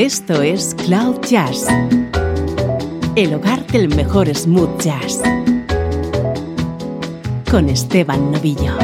Esto es Cloud Jazz, el hogar del mejor smooth jazz, con Esteban Novillo.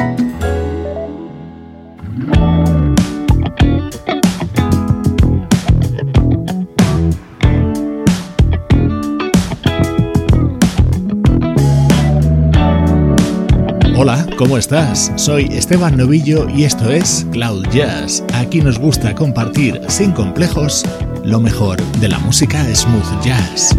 Hola, ¿cómo estás? Soy Esteban Novillo y esto es Cloud Jazz. Aquí nos gusta compartir sin complejos lo mejor de la música smooth jazz.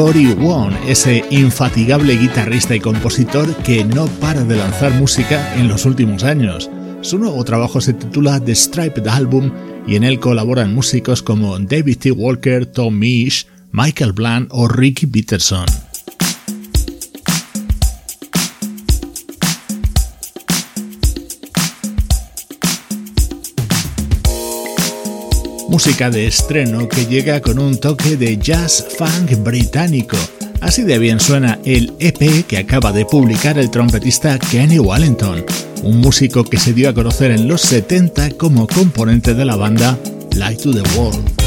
Cory Wong, ese infatigable guitarrista y compositor que no para de lanzar música en los últimos años. Su nuevo trabajo se titula The Striped Album y en él colaboran músicos como David T. Walker, Tom Misch, Michael Bland o Ricky Peterson. Música de estreno que llega con un toque de jazz funk británico. Así de bien suena el EP que acaba de publicar el trompetista Kenny Wallington, un músico que se dio a conocer en los 70 como componente de la banda Light to the World.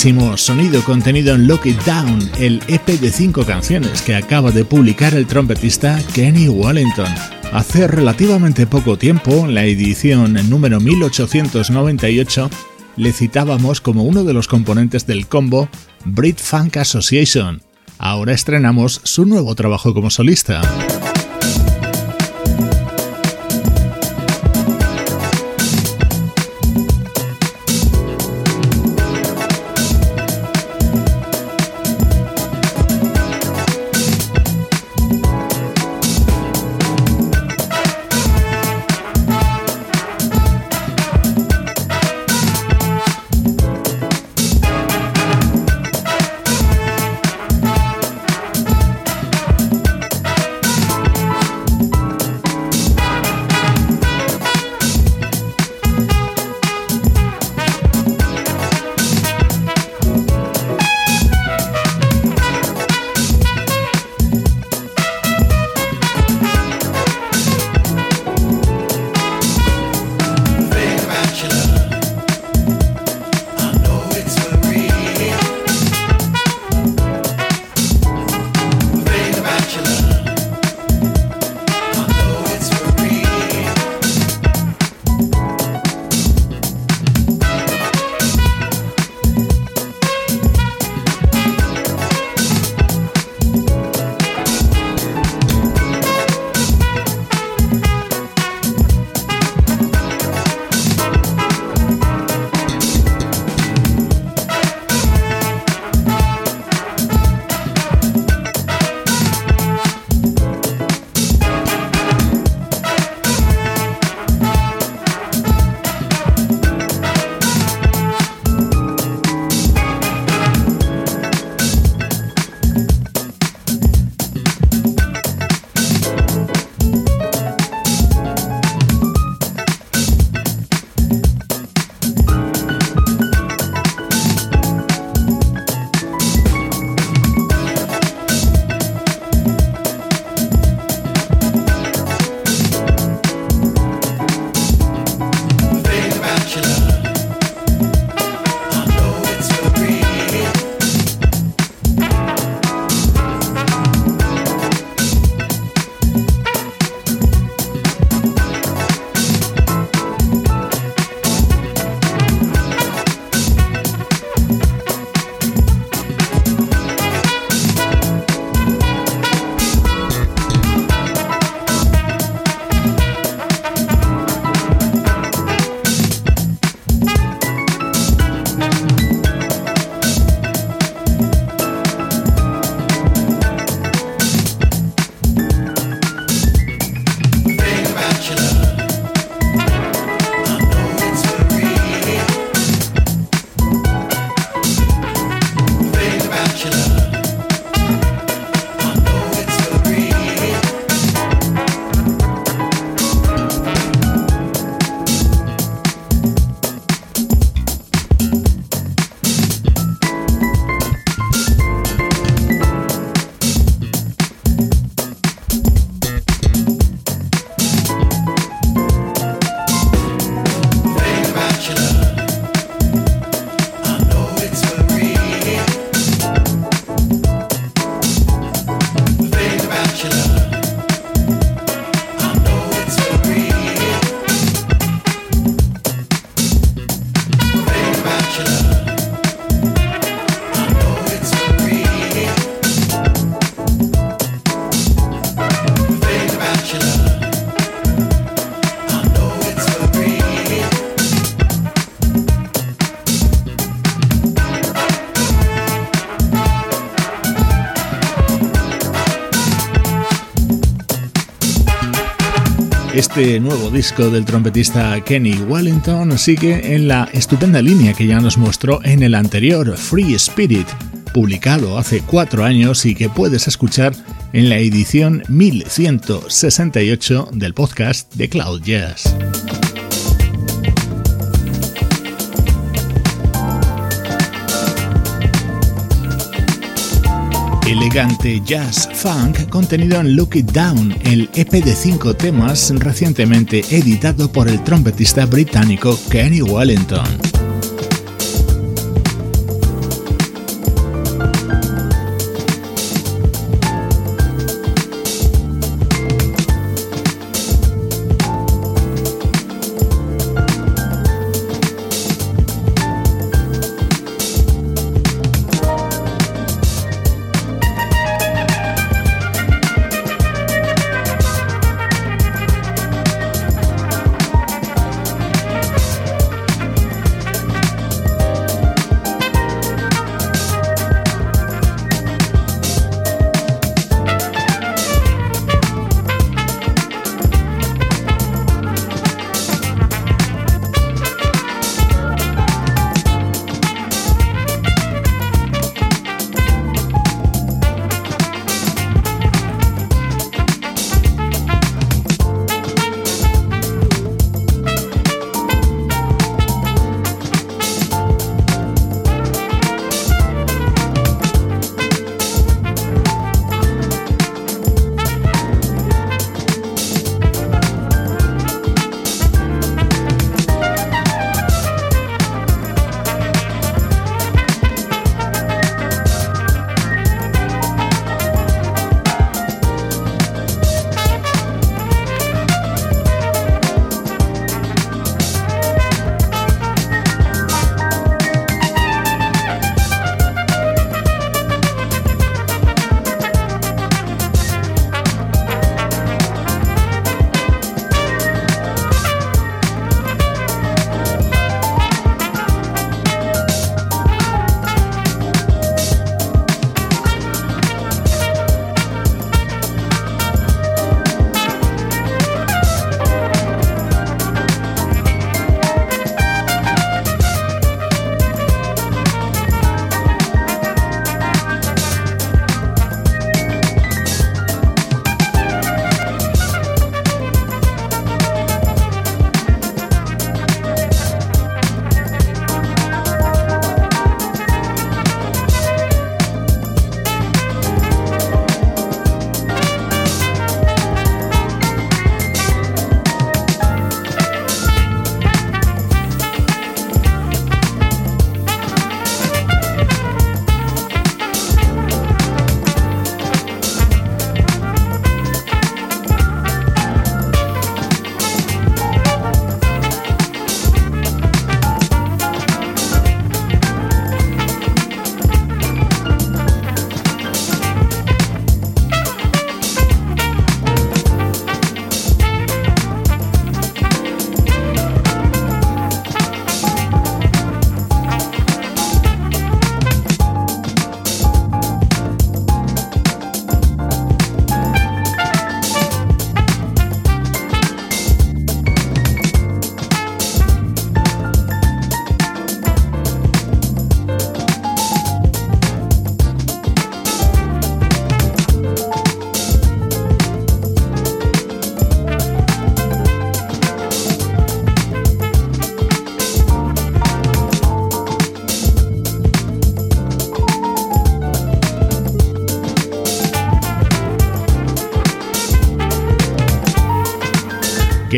Buenísimo sonido contenido en Lock It Down, el EP de cinco canciones que acaba de publicar el trompetista Kenny Wellington. Hace relativamente poco tiempo, en la edición número 1898, le citábamos como uno de los componentes del combo Brit Funk Association. Ahora estrenamos su nuevo trabajo como solista. Este nuevo disco del trompetista Kenny Wellington sigue en la estupenda línea que ya nos mostró en el anterior, Free Spirit, publicado hace cuatro años y que puedes escuchar en la edición 1168 del podcast de Cloud Jazz. Elegante jazz funk contenido en Look It Down, el EP de cinco temas recientemente editado por el trompetista británico Kenny Wellington.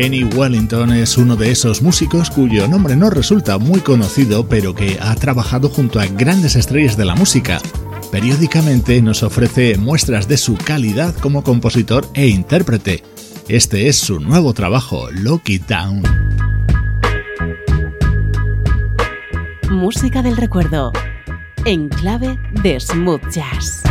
Kenny Wellington es uno de esos músicos cuyo nombre no resulta muy conocido, pero que ha trabajado junto a grandes estrellas de la música. Periódicamente nos ofrece muestras de su calidad como compositor e intérprete. Este es su nuevo trabajo, Loki Town. Música del recuerdo, en clave de smooth jazz.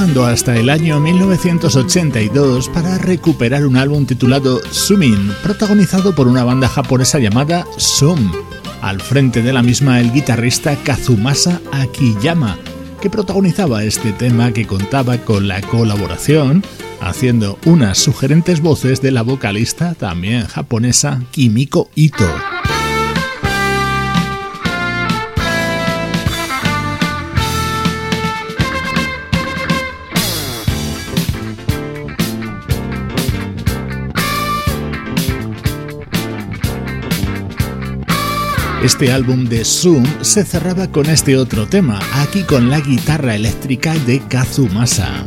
Hasta el año 1982 para recuperar un álbum titulado Sumin, protagonizado por una banda japonesa llamada Sum. Al frente de la misma el guitarrista Kazumasa Akiyama, que protagonizaba este tema que contaba con la colaboración, haciendo unas sugerentes voces de la vocalista también japonesa Kimiko Ito. Este álbum de Zoom se cerraba con este otro tema, aquí con la guitarra eléctrica de Kazumasa.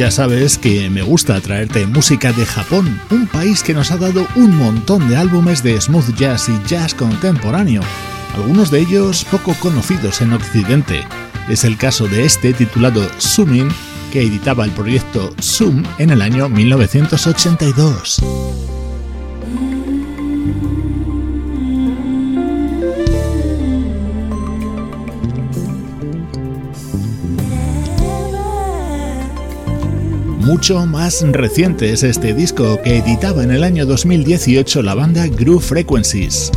Ya sabes que me gusta traerte música de Japón, un país que nos ha dado un montón de álbumes de smooth jazz y jazz contemporáneo, algunos de ellos poco conocidos en Occidente. Es el caso de este titulado Sumin, que editaba el proyecto Zoom en el año 1982. Mucho más reciente es este disco que editaba en el año 2018 la banda Groove Frequencies.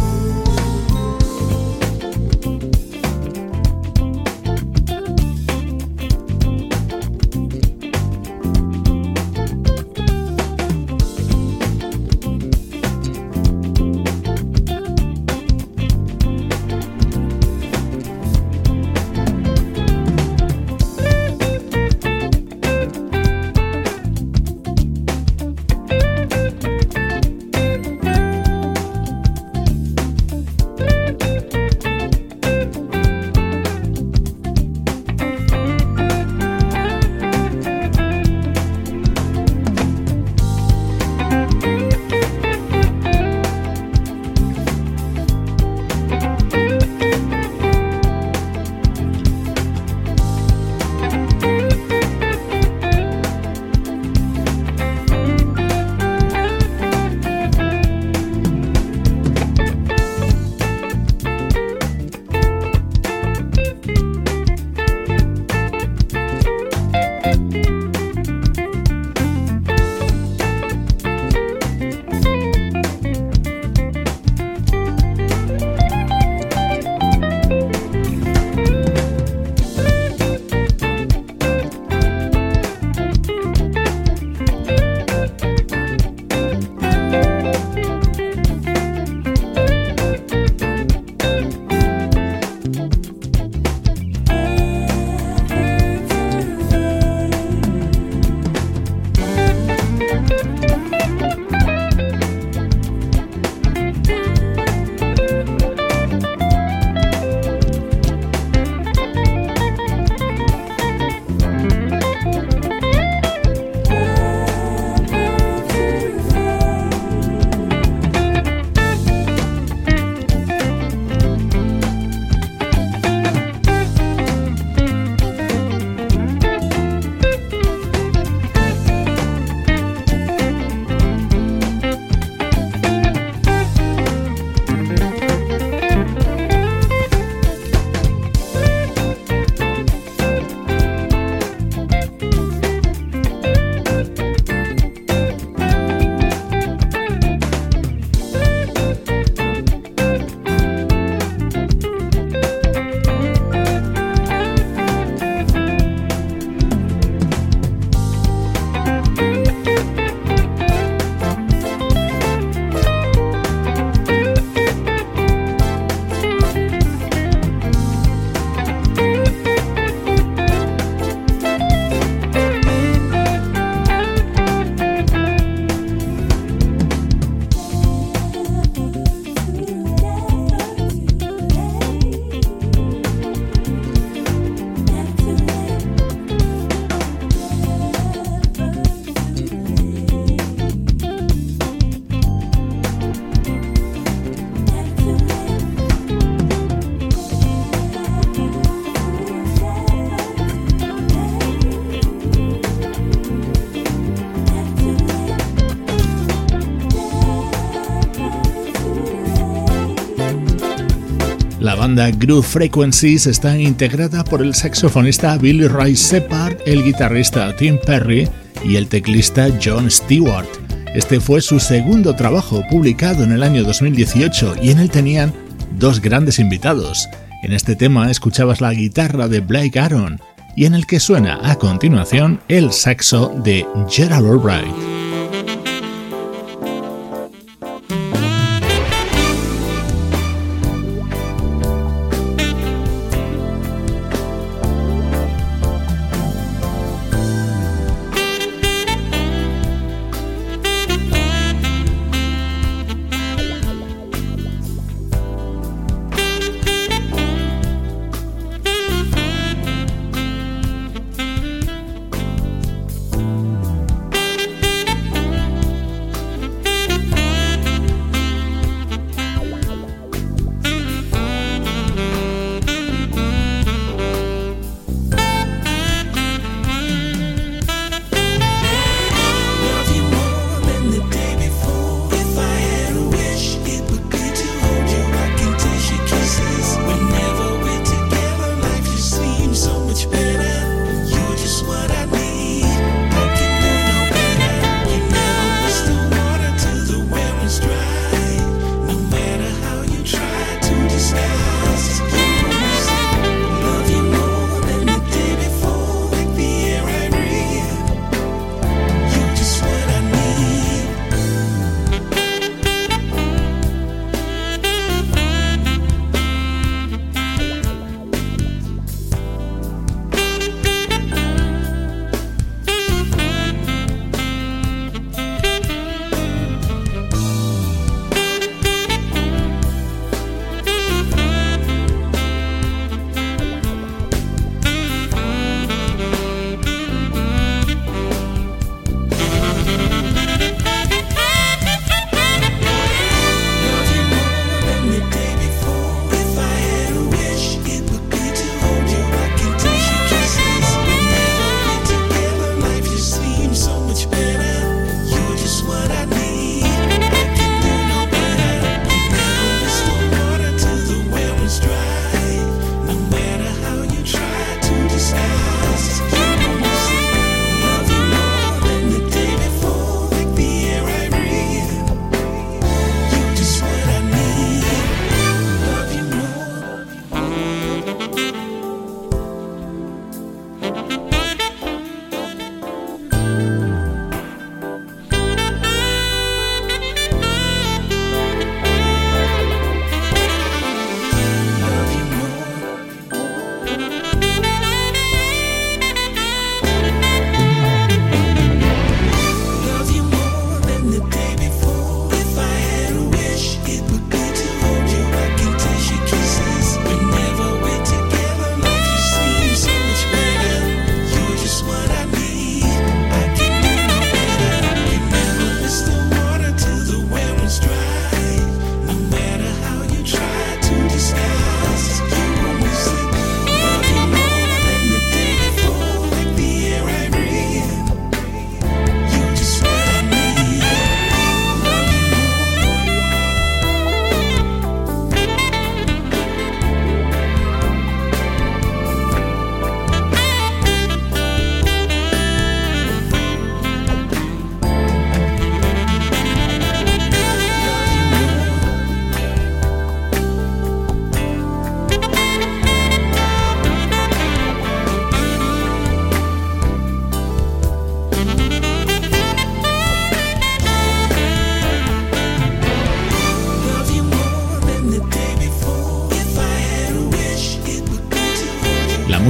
Banda Groove Frequencies está integrada por el saxofonista Billy Ray Separd, el guitarrista Tim Perry y el teclista John Stewart. Este fue su segundo trabajo publicado en el año 2018 y en él tenían dos grandes invitados. En este tema escuchabas la guitarra de Blake Aaron y en el que suena a continuación el saxo de Gerald Albright.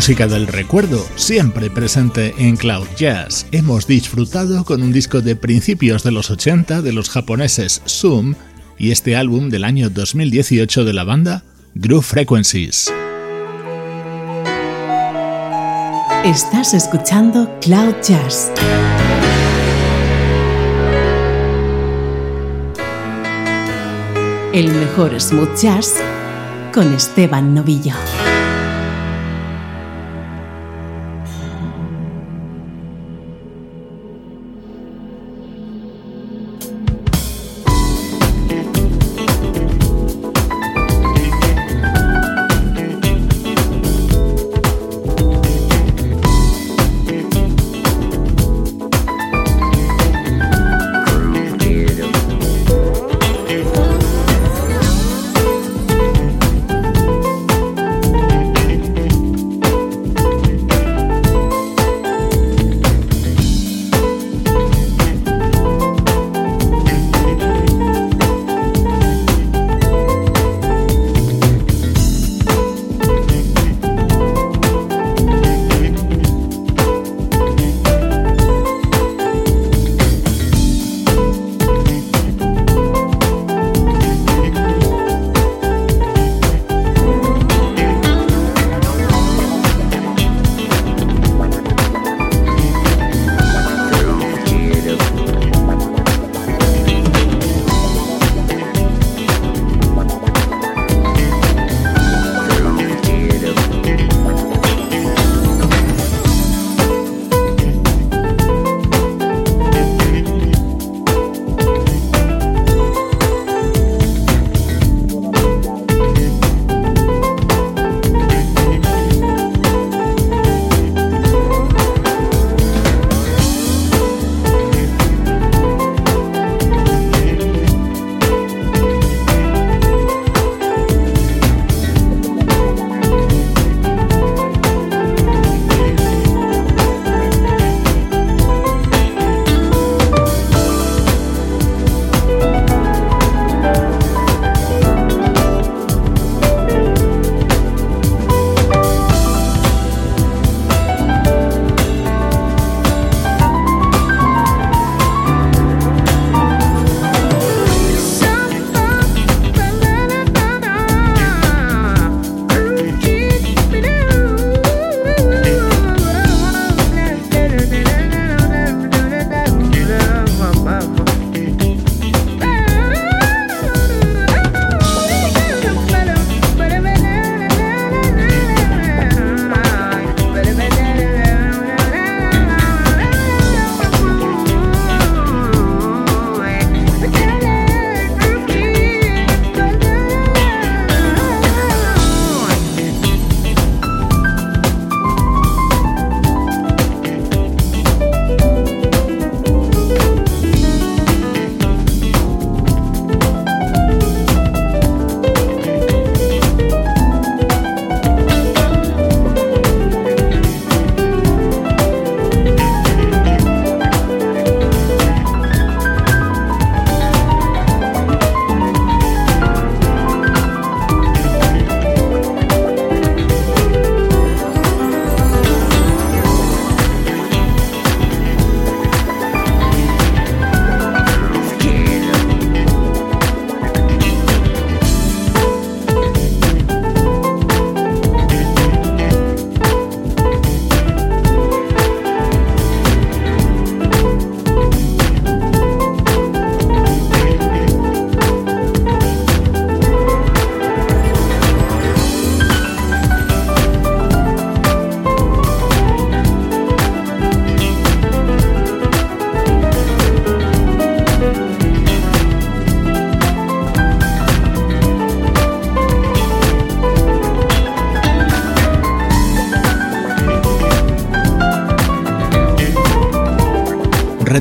Música del recuerdo, siempre presente en Cloud Jazz. Hemos disfrutado con un disco de principios de los 80 de los japoneses Zoom y este álbum del año 2018 de la banda Groove Frequencies. Estás escuchando Cloud Jazz. El mejor smooth jazz con Esteban Novillo.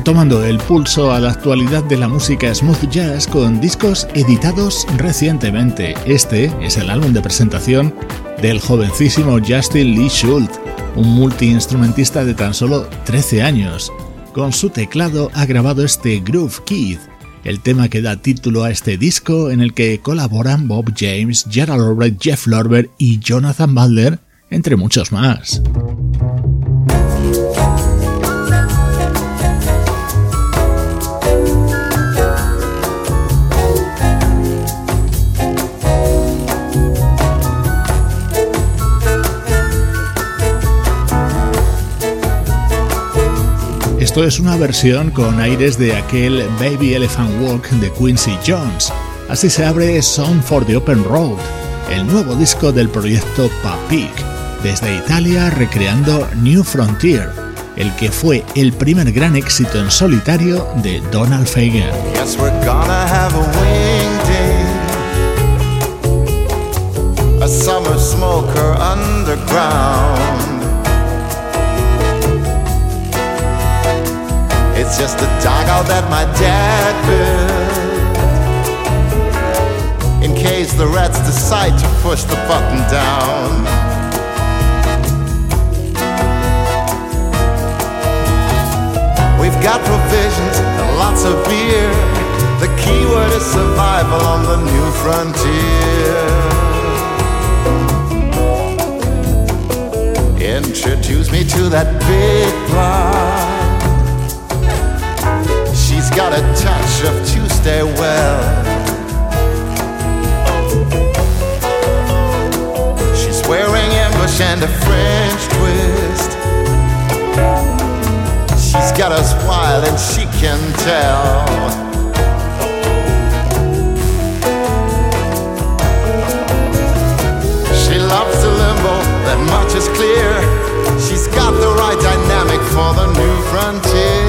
Tomando el pulso a la actualidad de la música smooth jazz con discos editados recientemente. Este es el álbum de presentación del jovencísimo Justin Lee Schultz, un multiinstrumentista de tan solo 13 años. Con su teclado ha grabado este Groove Kid, el tema que da título a este disco en el que colaboran Bob James, Gerald Albright, Jeff Lorber y Jonathan Butler entre muchos más. Esto es una versión con aires de aquel Baby Elephant Walk de Quincy Jones. Así se abre Song for the Open Road, el nuevo disco del proyecto Papik, desde Italia recreando New Frontier, el que fue el primer gran éxito en solitario de Donald underground. Just a dugout that my dad built in case the rats decide to push the button down. We've got provisions and lots of beer. The key word is survival on the new frontier. Introduce me to that big bar a touch of Tuesday well. She's wearing ambush and a French twist. She's got us wild and she can tell. She loves the limbo, that much is clear. She's got the right dynamic for the new frontier.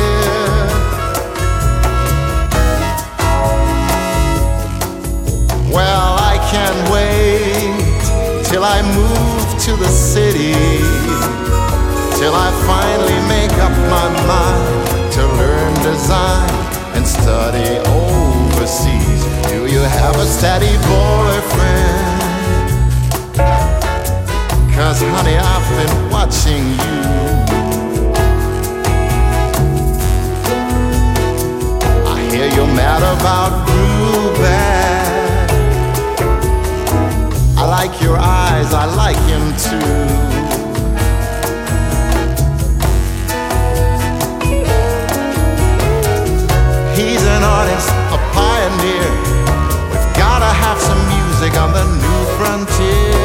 Till I move to the city. Till I finally make up my mind to learn design and study overseas. Do you have a steady boyfriend? Cause honey, I've been watching you. I hear you're mad about Ruben. Like your eyes, I like him too. He's an artist, a pioneer. We've gotta have some music on the new frontier.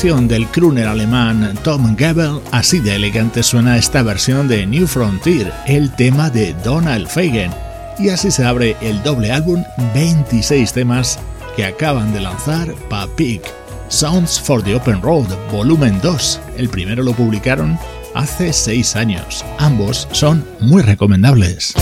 Del crooner alemán Tom Gebel, así de elegante suena esta versión de New Frontier, el tema de Donald Fagen. Y así se abre el doble álbum 26 temas que acaban de lanzar Papik, Sounds for the Open Road, volumen 2. El primero lo publicaron hace 6 años. Ambos son muy recomendables.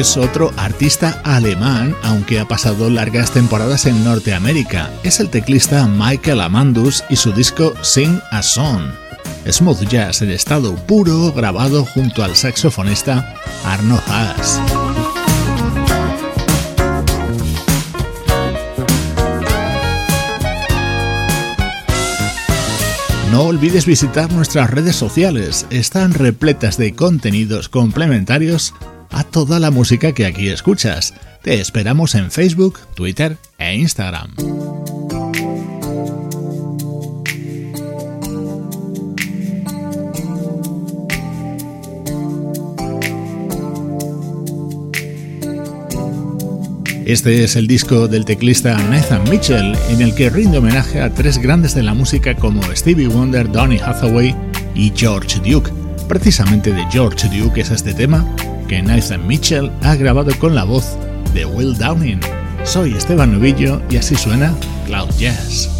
Es otro artista alemán, aunque ha pasado largas temporadas en Norteamérica. Es el teclista Michael Amandus y su disco Sing a Song. Smooth jazz en estado puro, grabado junto al saxofonista Arno Haas. No olvides visitar nuestras redes sociales, están repletas de contenidos complementarios a toda la música que aquí escuchas. Te esperamos en Facebook, Twitter e Instagram. Este es el disco del teclista Nathan Mitchell, en el que rinde homenaje a tres grandes de la música como Stevie Wonder, Donny Hathaway y George Duke. Precisamente de George Duke es este tema que Nathan Mitchell ha grabado con la voz de Will Downing. Soy Esteban Novillo y así suena Cloud Jazz.